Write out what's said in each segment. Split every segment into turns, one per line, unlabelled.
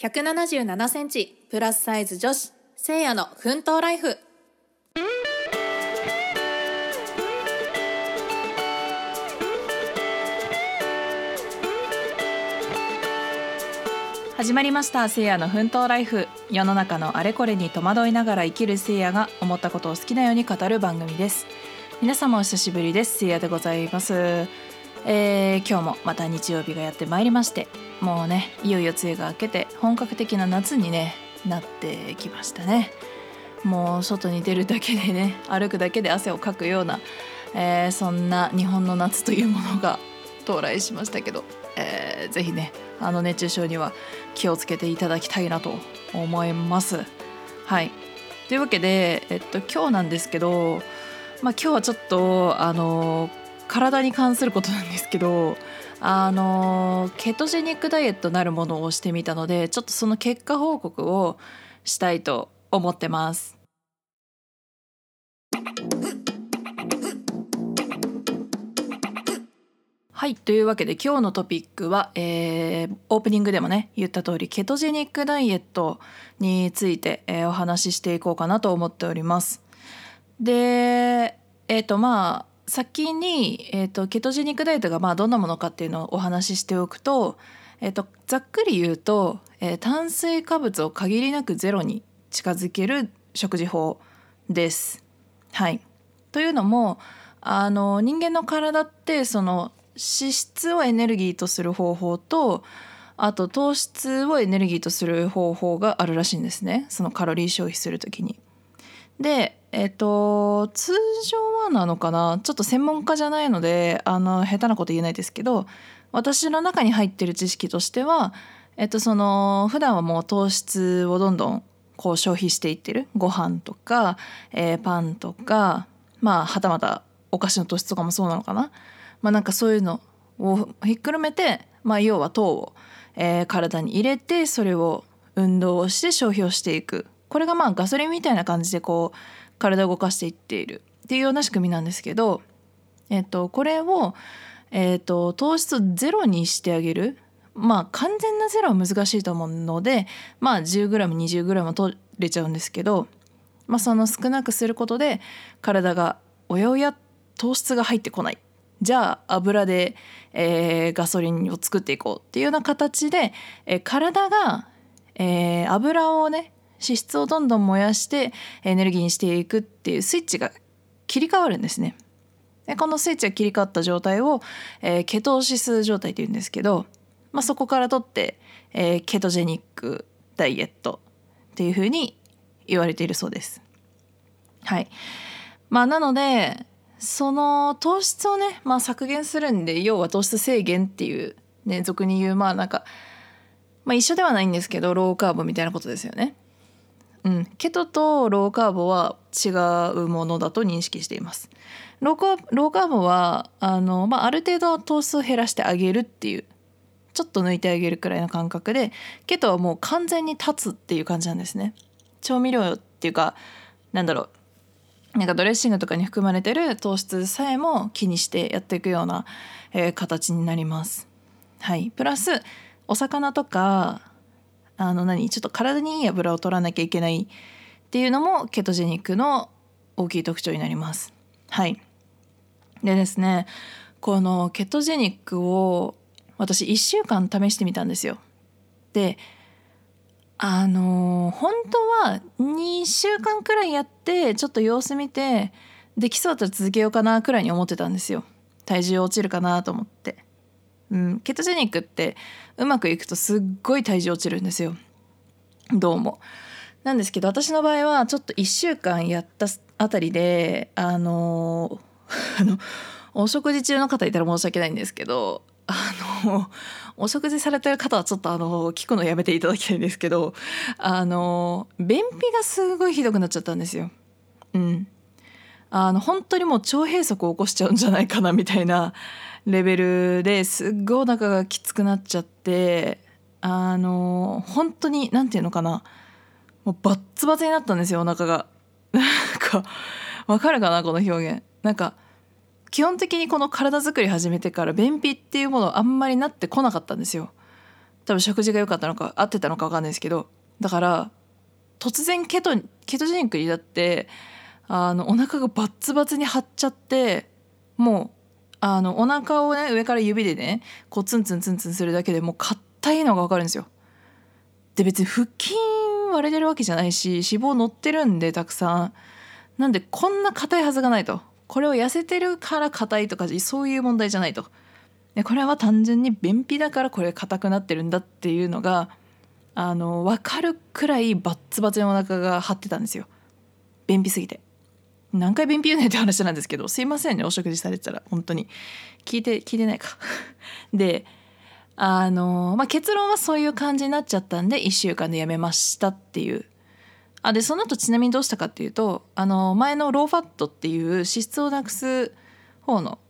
177センチプラスサイズ女子せいやの奮闘ライフ。始まりましたせいやの奮闘ライフ。世の中のあれこれに戸惑いながら生きるせいやが思ったことを好きなように語る番組です。皆様お久しぶりです。せいやでございます。えー、今日もまた日曜日がやってまいりましてもうねいよいよ梅雨が明けて本格的な夏にねなってきましたね。もう外に出るだけでね 歩くだけで汗をかくような、えー、そんな日本の夏というものが 到来しましたけど、えー、ぜひねあの熱中症には気をつけていただきたいなと思います。はい。というわけで、えっと、今日なんですけど、まあ、今日はちょっとあの体に関することなんですけどあのケトジェニックダイエットなるものをしてみたのでちょっとその結果報告をしたいと思ってます。はいというわけで今日のトピックは、えー、オープニングでもね言った通りケトジェニックダイエットについて、えー、お話ししていこうかなと思っております。でえっ、ー、とまあ先に、えーと、ケトジェニックダイエットがまあどんなものかっていうのをお話ししておくと,、えーと、ざっくり言うと、えー、炭水化物を限りなくゼロに近づける食事法です。はい、というのもあの人間の体ってその脂質をエネルギーとする方法とあと糖質をエネルギーとする方法があるらしいんですねそのカロリー消費する時に。でえっと通常はなのかな？ちょっと専門家じゃないのであの下手なこと言えないですけど私の中に入ってる知識としてはえっとその普段はもう糖質をどんどんこう消費していってる？ご飯とか、えー、パンとかまあはたまたお菓子の糖質とかもそうなのかな？まあなんかそういうのをひっくるめて、まあ、要は糖を、えー、体に入れてそれを運動をして消費をしていく。これがまあガソリンみたいな感じでこう体を動かしていっている。っていうような仕組みなんですけど、えっと、これを、えっと、糖質ゼロにしてあげる。まあ完全なゼロは難しいと思うのでまあ 10g20g は取れちゃうんですけど、まあ、その少なくすることで体がおやおや糖質が入ってこない。じゃあ油で、えー、ガソリンを作っていこう。っていうような形で、えー、体が、えー、油をね脂質をどんどん燃やしてエネルギーにしていくっていうスイッチが切り替わるんですね。でこのスイッチが切り替わった状態を、えー、ケトーシス状態っていうんですけど、まあ、そこからとって、えー、ケトジェニックダイエットっていうふうに言われているそうです。はい。まあなのでその糖質をね、まあ、削減するんで要は糖質制限っていうね俗に言うまあなんか、まあ、一緒ではないんですけどローカーボみたいなことですよね。うん、ケトとローカーボは違うものだと認識しています。ローカローカーボはあの、まあ、ある程度糖質を減らしてあげるっていうちょっと抜いてあげるくらいの感覚でケトはもう完全に立つっていう感じなんですね。調味料っていうかなんだろうなんかドレッシングとかに含まれてる糖質さえも気にしてやっていくような、えー、形になります。はい、プラスお魚とかあの何？ちょっと体にいい油を取らなきゃいけないっていうのもケトジェニックの大きい特徴になります。はいでですねこのケトジェニックを私1週間試してみたんですよ。であの本当は2週間くらいやってちょっと様子見てできそうだったら続けようかなくらいに思ってたんですよ。体重落ちるかなと思って。うん、ケトジェニックってうまくいくとすっごい体重落ちるんですよどうも。なんですけど私の場合はちょっと1週間やったあたりであの お食事中の方いたら申し訳ないんですけどあのお食事されてる方はちょっとあの聞くのやめていただきたいんですけどあの便秘がすごいひどくなっちゃったんですよ。うん、あの本当にもう腸閉塞を起こしちゃうんじゃないかなみたいな レベルですっごいお腹がきつくなっちゃってあの本当に何て言うのかなもうバッツバツになったんですよお腹が。なんかわかるかなこの表現。なんか基本的にこの体づくり始めてから便秘っていうものあんまりなってこなかったんですよ。多分食事が良かったのか合ってたのか分かんないですけどだから突然ケトケトジェニックになってあのお腹がバッツバツに張っちゃってもうあのお腹をね上から指でねこうツンツンツンツンするだけでもう硬いのが分かるんですよ。で別に腹筋割れてるわけじゃないし脂肪乗ってるんでたくさん。なんでこんな硬いはずがないと。これを痩せてるから硬いとかそういう問題じゃないと。でこれは単純に便秘だからこれ硬くなってるんだっていうのがあの分かるくらいバッツバツにお腹が張ってたんですよ。便秘すぎて。何回便秘言うねって話なんですけどすいませんねお食事されてたら。本当に。聞いて聞いてないか。であの、まあ、結論はそういう感じになっちゃったんで1週間でやめましたっていう。あでその後ちなみにどうしたかっていうとあの前のローファットっていう脂質をなくす方の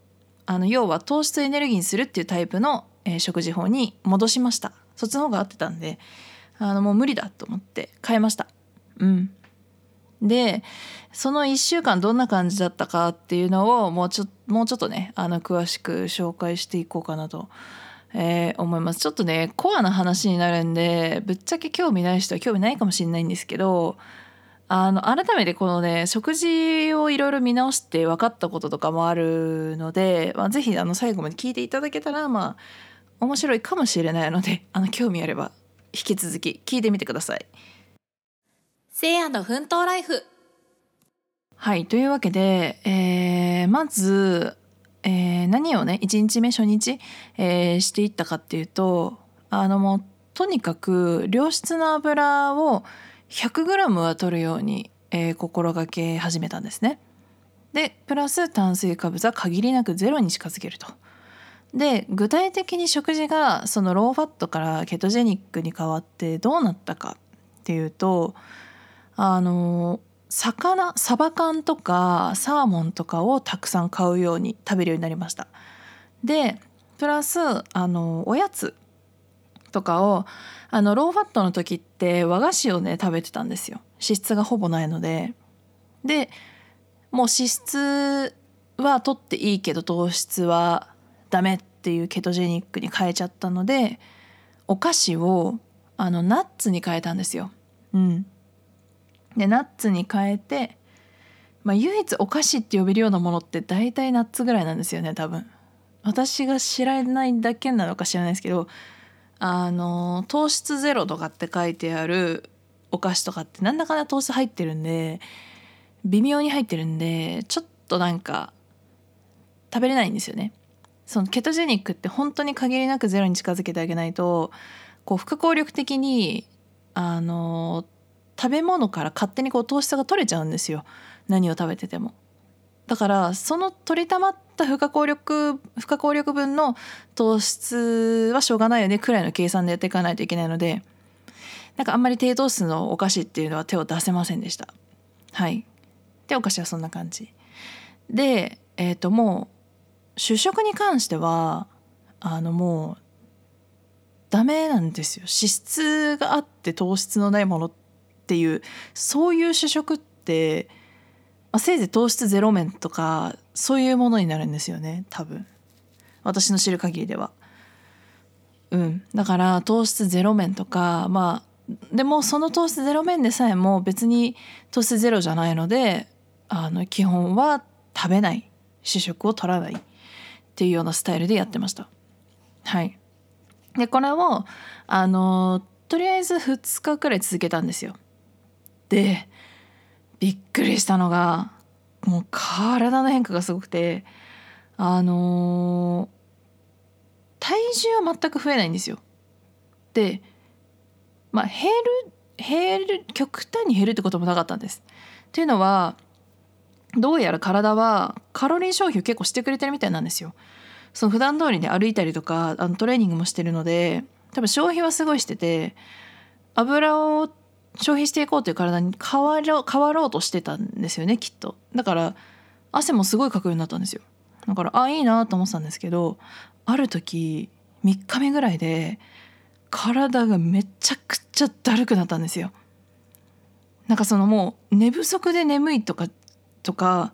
あの要は糖質エネルギーにするっていうタイプの、えー、食事法に戻しました。そっちの方が合ってたんであのもう無理だと思って変えました。うん。でその1週間どんな感じだったかっていうのをもうちょもうちょっとねあの詳しく紹介していこうかなと、えー、思いますちょっとねコアな話になるんでぶっちゃけ興味ない人は興味ないかもしれないんですけどあの改めてこのね食事をいろいろ見直して分かったこととかもあるので、まあ、ぜひあの最後まで聞いていただけたらまあ面白いかもしれないのであの興味あれば引き続き聞いてみてください。
せいやの奮闘ライフ
はいというわけで、えー、まず、えー、何をね1日目初日、えー、していったかっていうとあのもうとにかく良質な油を 100g は取るように、えー、心がけ始めたんですね。でプラス炭水化物は限りなくゼロに近づけると。で具体的に食事がそのローファットからケトジェニックに変わってどうなったかっていうとあの魚サバ缶とかサーモンとかをたくさん買うように食べるようになりました。でプラスあのおやつとかをあのローファットの時って和菓子をね食べてたんですよ。脂質がほぼないので。でもう脂質は取っていいけど糖質はダメっていうケトジェニックに変えちゃったのでお菓子をあのナッツに変えたんですよ。うん。でナッツに変えて、まあ、唯一お菓子って呼べるようなものって大体ナッツぐらいなんですよね多分私が知らないだけなのか知らないですけどあの糖質ゼロとかって書いてあるお菓子とかってなんだかんだ糖質入ってるんで微妙に入ってるんでちょっとなんか食べれないんですよね。そのケトジェニックって本当に限りなくゼロに近づけてあげないとこう不可抗力的にあの食べ物から勝手にこう糖質が取れちゃうんですよ何を食べてても。だからその取りたまった不可抗力不可抗力分の糖質はしょうがないよねくらいの計算でやっていかないといけないのでなんかあんまり低糖質のお菓子っていうのは手を出せませんでした。はいでお菓子はそんな感じ。でえっ、ー、ともう主食に関してはあのもうダメなんですよ脂質があって糖質のないものってっていうそういう主食って、まあ、せいぜい糖質ゼロ麺とかそういうものになるんですよね多分私の知る限りでは。うん、だから糖質ゼロ麺とかまあでもその糖質ゼロ麺でさえも別に糖質ゼロじゃないのであの基本は食べない主食を取らないっていうようなスタイルでやってました。はい、でこれをあのとりあえず2日くらい続けたんですよ。でびっくりしたのがもう体の変化がすごくてあのー、体重は全く増えないんですよ。でまあ減る減る極端に減るってこともなかったんです。っていうのはどうやら体はカロリー消費を結構してくれてるみたいなんですよ。その普段通りに歩いたりとかあのトレーニングもしてるので多分消費はすごいしてて油を消費していこうという体に変わろ変わろうとしてたんですよねきっと。だから汗もすごいかくようになったんですよ。だからあいいなと思ってたんですけどある時3日目ぐらいで体がめちゃくちゃだるくなったんですよ。なんかそのもう寝不足で眠いとかとか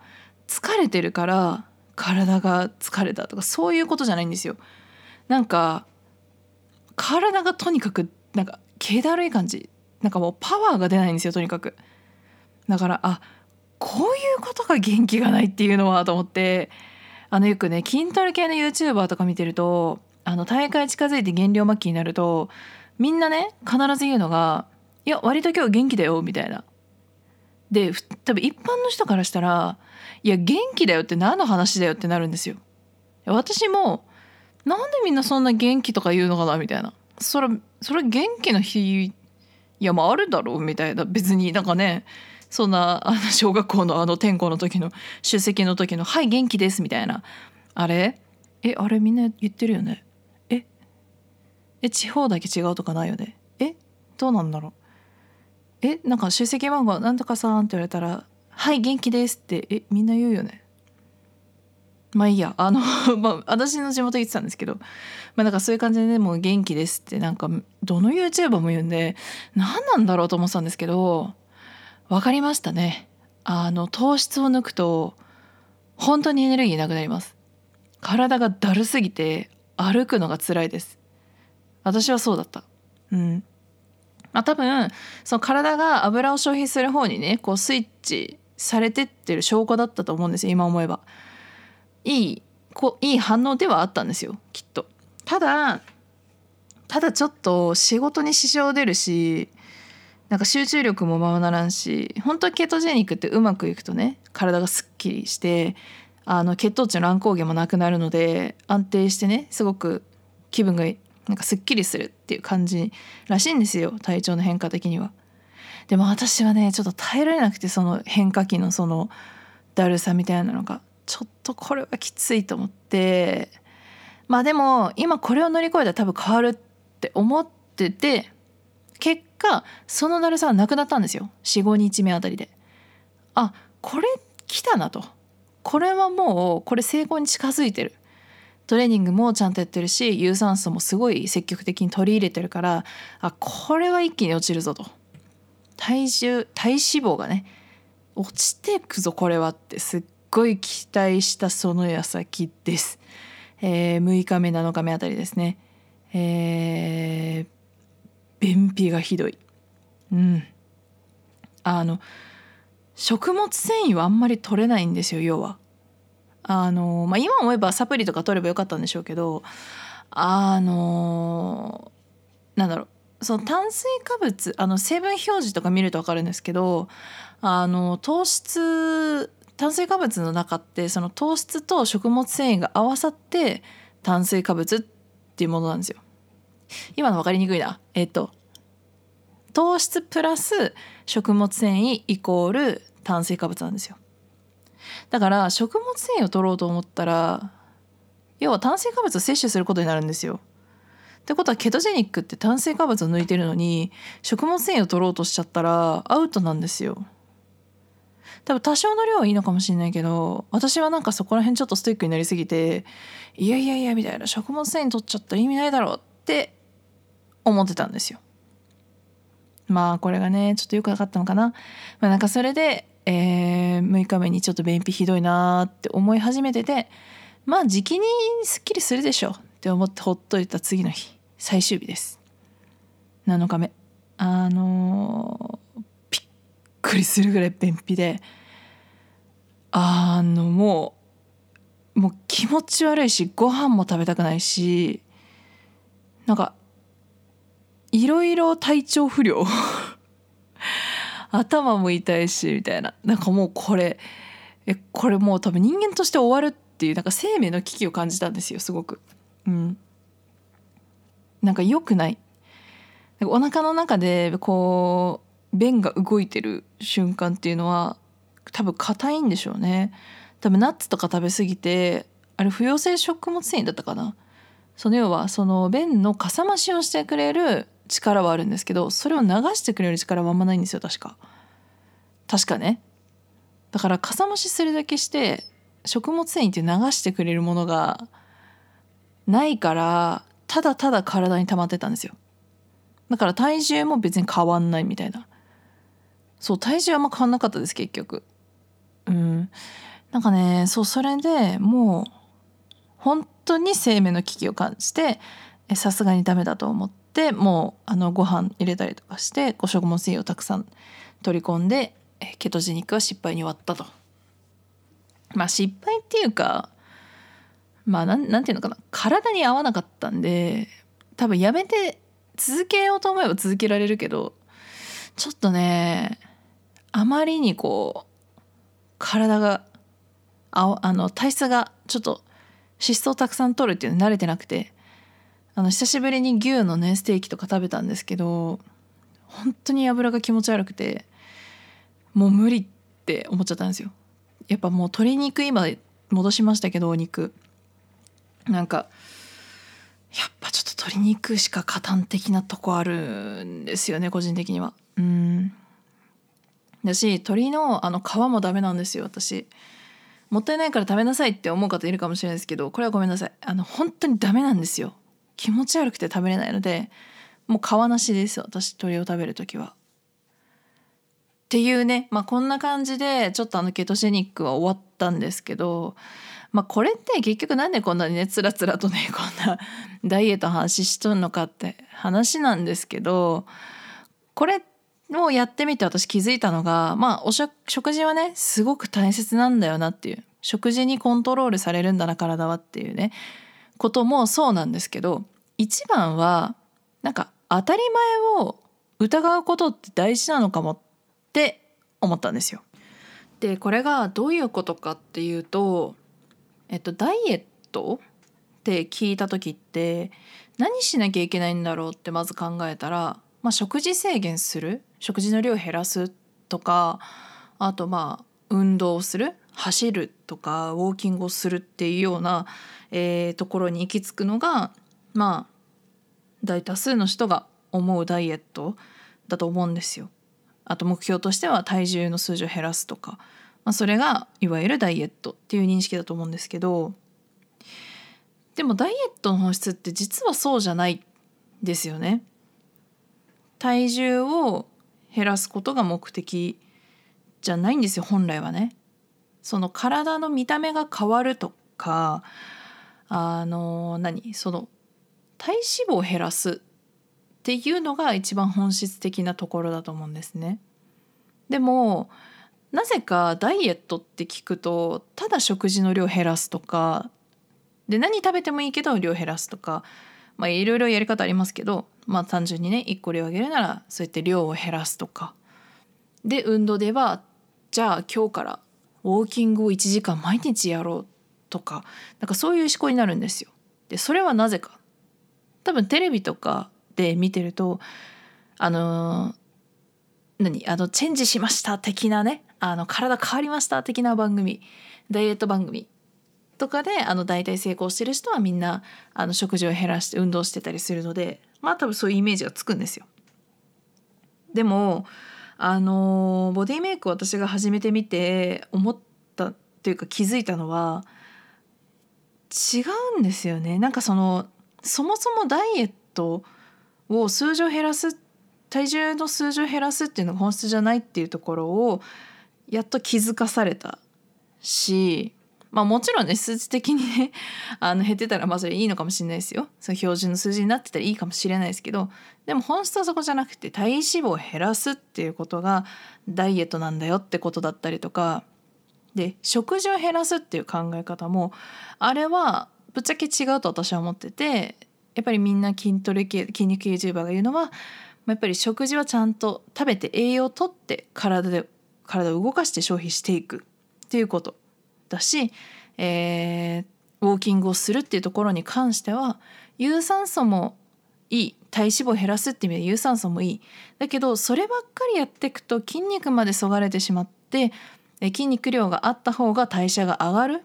疲れてるから体が疲れたとかそういうことじゃないんですよ。なんか体がとにかくなんか気だるい感じ。なんかもうパワーが出ないんですよとにかくだからあこういうことが元気がないっていうのはと思ってあのよくね筋トレ系の YouTuber とか見てるとあの大会近づいて減量末期になるとみんなね必ず言うのが「いや割と今日元気だよ」みたいな。で多分一般の人からしたら「いや元気だよって何の話だよ」ってなるんですよ。私もなんでみんなそんな元気とか言うのかなみたいな。それそれ元気の日いやまああるだろうみたいな。別になんかねそんなあの小学校のあの転校の時の出席の時の「はい元気です」みたいな。あれ？えあれみんな言ってるよね？え？え地方だけ違うとかないよね？え？どうなんだろう？えなんか出席番号なんとかさんって言われたら「はい元気です」ってえみんな言うよね？まあいいや。あの まあ私の地元言ってたんですけどまあなんかそういう感じでねもう元気ですってなんかどの YouTuber も言うんで何なんだろうと思ってたんですけど分かりましたね。あの糖質を抜くと本当にエネルギーなくなります。体がだるすぎて歩くのが辛いです。私はそうだった。うん。まあ多分その体が油を消費する方にねこうスイッチされてってる証拠だったと思うんですよ今思えば。いいこいい反応ではあったんですよきっとただただちょっと仕事に支障出るしなんか集中力もままならんし本当はケトジェニックってうまくいくとね体がすっきりしてあの血糖値の乱高下もなくなるので安定してねすごく気分がなんかすっきりするっていう感じらしいんですよ体調の変化的には。でも私はねちょっと耐えられなくてその変化期のそのだるさみたいなのがちょっとこれはきついと思ってまあでも今これを乗り越えたら多分変わるって思ってて結果そのだるさはなくなったんですよ。45日目あたりで。あこれ来たなと。これはもうこれ成功に近づいてる。トレーニングもちゃんとやってるし有酸素もすごい積極的に取り入れてるからあこれは一気に落ちるぞと。体重体脂肪がね落ちてくぞこれはってすっごい期待したその矢先です、えー、6日目7日目あたりですね。えー、便秘がひどい。うん。あの食物繊維はあんまり取れないんですよ要は。あのまあ今思えばサプリとか取ればよかったんでしょうけどあのなんだろう。その炭水化物あの成分表示とか見ると分かるんですけどあの糖質炭水化物の中ってその糖質と食物繊維が合わさって炭水化物っていうものなんですよ。今の分かりにくいな。えっと糖質プラス食物繊維イコール炭水化物なんですよ。だから食物繊維を取ろうと思ったら要は炭水化物を摂取することになるんですよ。ってことはケトジェニックって炭水化物を抜いてるのに食物繊維を取ろうとしちゃったらアウトなんですよ。多分多少の量はいいのかもしれないけど私はなんかそこら辺ちょっとストイックになりすぎていやいやいやみたいな食物繊維取っちゃったら意味ないだろうって思ってたんですよ。まあこれがねちょっとよくなかったのかな。まあ、なんかそれで、えー、6日目にちょっと便秘ひどいなって思い始めててまあ時期にすっきりするでしょって思ってほっといた次の日最終日です。7日目。あのー、くりするぐらい便秘であのもうもう気持ち悪いしご飯も食べたくないしなんかいろいろ体調不良頭も痛いしみたいな。なんかもうこれえこれもう多分人間として終わるっていうなんか生命の危機を感じたんですよすごく。うん、なんか良くない。お腹の中でこう便が動いてる瞬間っていうのは多分硬いんでしょうね。多分ナッツとか食べ過ぎてあれ不溶性食物繊維だったかな。その要はその便のかさ増しをしてくれる力はあるんですけどそれを流してくれる力はあんまないんですよ確か。確かね。だからかさ増しするだけして食物繊維って流してくれるものがないからただただ体に溜まってたんですよ。だから体重も別に変わんないみたいな。そう体重はあんま変わんなかったです結局。うん。なんかねそうそれでもう本当に生命の危機を感じてえさすがにダメだと思ってもうあのご飯入れたりとかしてこう食物繊維をたくさん取り込んでえケトジェニックは失敗に終わったと。まあ失敗っていうかまあなんなんていうのかな。体に合わなかったんで多分やめて続けようと思えば続けられるけどちょっとねあまりにこう体がああの体質がちょっと脂質をたくさん取るっていうの慣れてなくてあの久しぶりに牛のねステーキとか食べたんですけど本当に油が気持ち悪くてもう無理って思っちゃったんですよ。やっぱもう鶏肉今戻しましたけどお肉。なんかやっぱちょっと鶏肉しか加担的なとこあるんですよね個人的には。うん。だし鶏のあの皮もダメなんですよ私。もったいないから食べなさいって思う方いるかもしれないですけどこれはごめんなさい。あの本当にダメなんですよ。気持ち悪くて食べれないのでもう皮なしです私鶏を食べる時は。っていうねまあこんな感じでちょっとあのケトジェニックは終わったんですけどまあこれって結局なんでこんなにねつらつらとね こんなダイエット話しとんのかって話なんですけどこれっをやってみて私気づいたのがまあお食事はねすごく大切なんだよなっていう食事にコントロールされるんだな体はっていうねこともそうなんですけど一番はなんか当たり前を疑うことって大事なのかもって思ったんですよ。でこれがどういうことかっていうと、えっと、ダイエットって聞いた時って何しなきゃいけないんだろうってまず考えたら、まあ、食事制限する食事の量を減らすとかあとまあ運動をする走るとかウォーキングをするっていうような、えー、ところに行き着くのがまあ大多数の人が思うダイエットだと思うんですよ。あと目標としては体重の数字を減らすとか、まあ、それがいわゆるダイエットっていう認識だと思うんですけどでもダイエットの本質って実はそうじゃないですよね。体重を減らすことが目的じゃないんですよ本来はね。その体の見た目が変わるとかあの何？その体脂肪を減らすっていうのが一番本質的なところだと思うんですね。でもなぜかダイエットって聞くとただ食事の量減らすとかで何食べてもいいけど量減らすとかまあいろいろやり方ありますけどまあ単純にね1個量上げるならそうやって量を減らすとか。で運動ではじゃあ今日からウォーキングを1時間毎日やろうとかなんかそういう思考になるんですよ。でそれはなぜか。多分テレビとかで見てるとあの何？あのチェンジしました的なねあの体変わりました的な番組ダイエット番組とかであの大体成功してる人はみんなあの食事を減らして運動してたりするのでまあ多分そういうイメージがつくんですよ。でもあのボディメイクを私が始めてみて思ったっていうか気づいたのは違うんですよね。なんかそのそもそもダイエットを数字を減らす体重の数字を減らすっていうのが本質じゃないっていうところをやっと気づかされたしまあもちろんね数値的にね あの減ってたらまあそれいいのかもしれないですよ。その標準の数字になってたらいいかもしれないですけど。でも本質はそこじゃなくて体脂肪を減らすっていうことがダイエットなんだよってことだったりとか。で食事を減らすっていう考え方もあれはぶっちゃけ違うと私は思っててやっぱりみんな筋トレ系筋肉 YouTuber が言うのはやっぱり食事はちゃんと食べて栄養をとって体で体を動かして消費していくっていうこと。だし、えー、ウォーキングをするっていうところに関しては有酸素もいい。体脂肪を減らすっていう意味で有酸素もいい。だけどそればっかりやっていくと筋肉までそがれてしまって筋肉量があった方が代謝が上がる。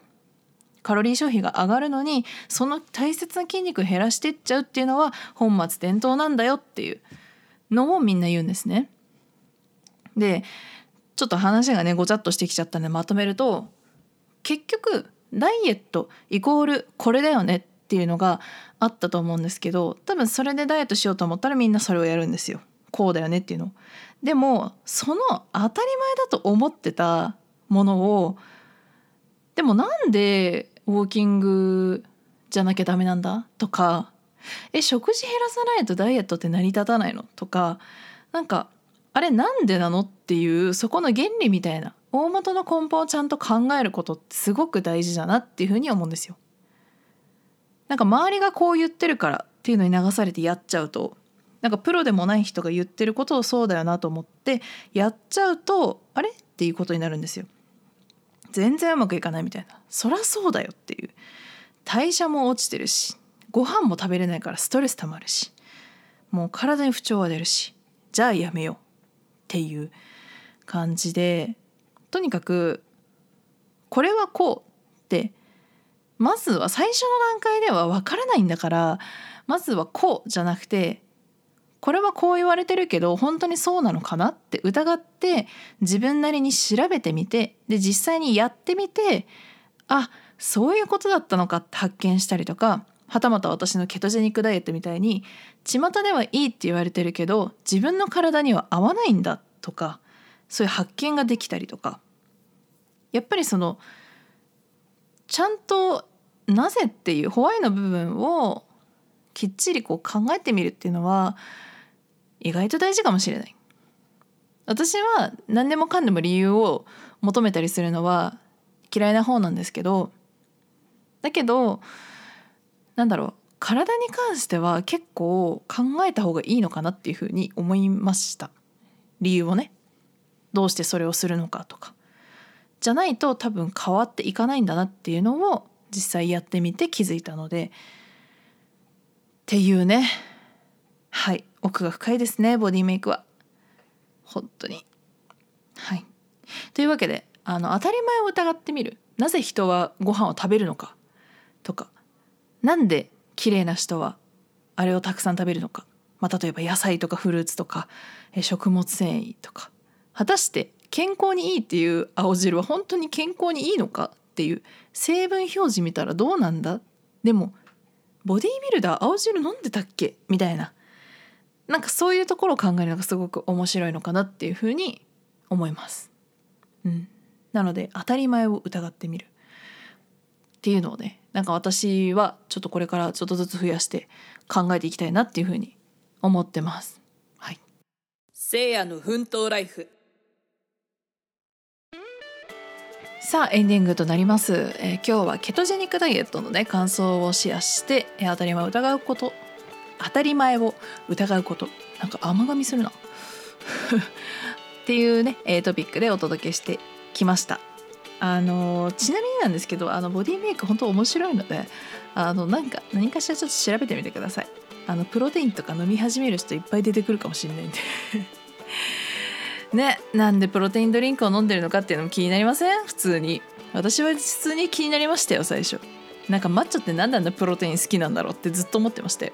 カロリー消費が上がるのにその大切な筋肉を減らしてっちゃうっていうのは本末転倒なんだよっていう。のをみんな言うんですね。でちょっと話がねごちゃっとしてきちゃったんでまとめると結局ダイエットイコールこれだよねっていうのがあったと思うんですけど多分それでダイエットしようと思ったらみんなそれをやるんですよ。こうだよねっていうの。でもその当たり前だと思ってたものをでもなんでウォーキングじゃなきゃダメなんだ？とかえ食事減らさないとダイエットって成り立たないの？とかなんかあれなんでなの？っていうそこの原理みたいな。大元の根本をちゃんと考えることってすごく大事だなっていうふうに思うんですよ。なんか周りがこう言ってるからっていうのに流されてやっちゃうとなんかプロでもない人が言ってることをそうだよなと思ってやっちゃうとあれっていうことになるんですよ。全然うまくいかないみたいなそりゃそうだよっていう代謝も落ちてるしご飯も食べれないからストレスたまるしもう体に不調は出るしじゃあやめようっていう感じでとにかくこれはこうってまずは最初の段階では分からないんだからまずはこうじゃなくてこれはこう言われてるけど本当にそうなのかなって疑って自分なりに調べてみてで実際にやってみてあそういうことだったのかって発見したりとかはたまた私のケトジェニックダイエットみたいに巷ではいいって言われてるけど自分の体には合わないんだとかそういう発見ができたりとか。やっぱりそのちゃんとなぜっていうホワイの部分をきっちりこう考えてみるっていうのは意外と大事かもしれない。私は何でもかんでも理由を求めたりするのは嫌いな方なんですけどだけどなんだろう体に関しては結構考えた方がいいのかなっていうふうに思いました。理由をね。どうしてそれをするのかとか。じゃないと多分変わっていかないんだなっていうのを実際やってみて気づいたので。っていうね。はい。奥が深いですねボディメイクは。本当に。はい。というわけであの当たり前を疑ってみる。なぜ人はご飯を食べるのか。とか。なんで綺麗な人はあれをたくさん食べるのか、まあ、例えば野菜とかフルーツとか食物繊維とか。果たして健康にいいっていう青汁は本当に健康にいいのかっていう成分表示見たらどうなんだ？でもボディービルダー青汁飲んでたっけ？みたいななんかそういうところを考えるのがすごく面白いのかなっていうふうに思います。うん、なので当たり前を疑ってみるっていうのをねなんか私はちょっとこれからちょっとずつ増やして考えていきたいなっていうふうに思ってます。はい。
せいやの奮闘ライフ。
さあエンディングとなります、えー、今日はケトジェニックダイエットのね感想をシェアして、えー、当たり前を疑うこと当たり前を疑うこと。なんか甘噛みするな。っていうね、えー、トピックでお届けしてきました。あのちなみになんですけどあのボディメイク本当面白いのであのなんか何かしらちょっと調べてみてください。あのプロテインとか飲み始める人いっぱい出てくるかもしれないんで。ねなんでプロテインドリンクを飲んでるのかっていうのも気になりません？普通に。私は普通に気になりましたよ最初。なんかマッチョって何であんなプロテイン好きなんだろうってずっと思ってましたよ。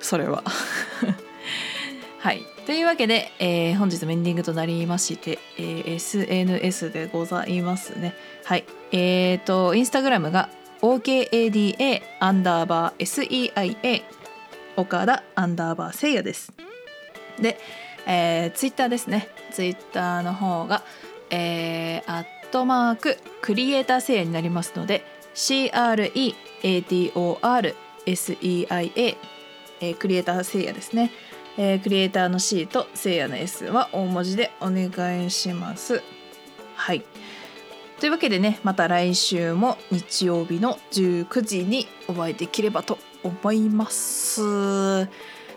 それは。はい。というわけで、えー、本日もエンディングとなりまして、えー、SNS でございますね。はい。えーとインスタグラムが OKADA アンダーバー SEIA 岡田アンダーバーせいやです。で、えー、ツイッターですね。ツイッターの方がえー、アットマーククリエイターせいやになりますので CREATORSEIA、えー、クリエイターせいやですね、えー、クリエイターの C とせいやの S は大文字でお願いします。はい。というわけでねまた来週も日曜日の19時にお会いできればと思います。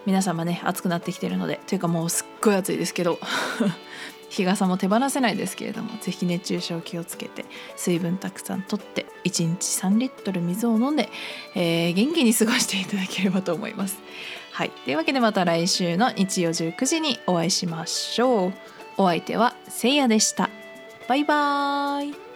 皆様ね暑くなってきてるのでというかもうすっごい暑いですけど 日傘も手放せないですけれども是非熱中症気をつけて水分たくさんとって1日3リットル水を飲んで、えー、元気に過ごしていただければと思います。はい、というわけでまた来週の日曜19時にお会いしましょう。お相手はせいやでした。バイバーイ。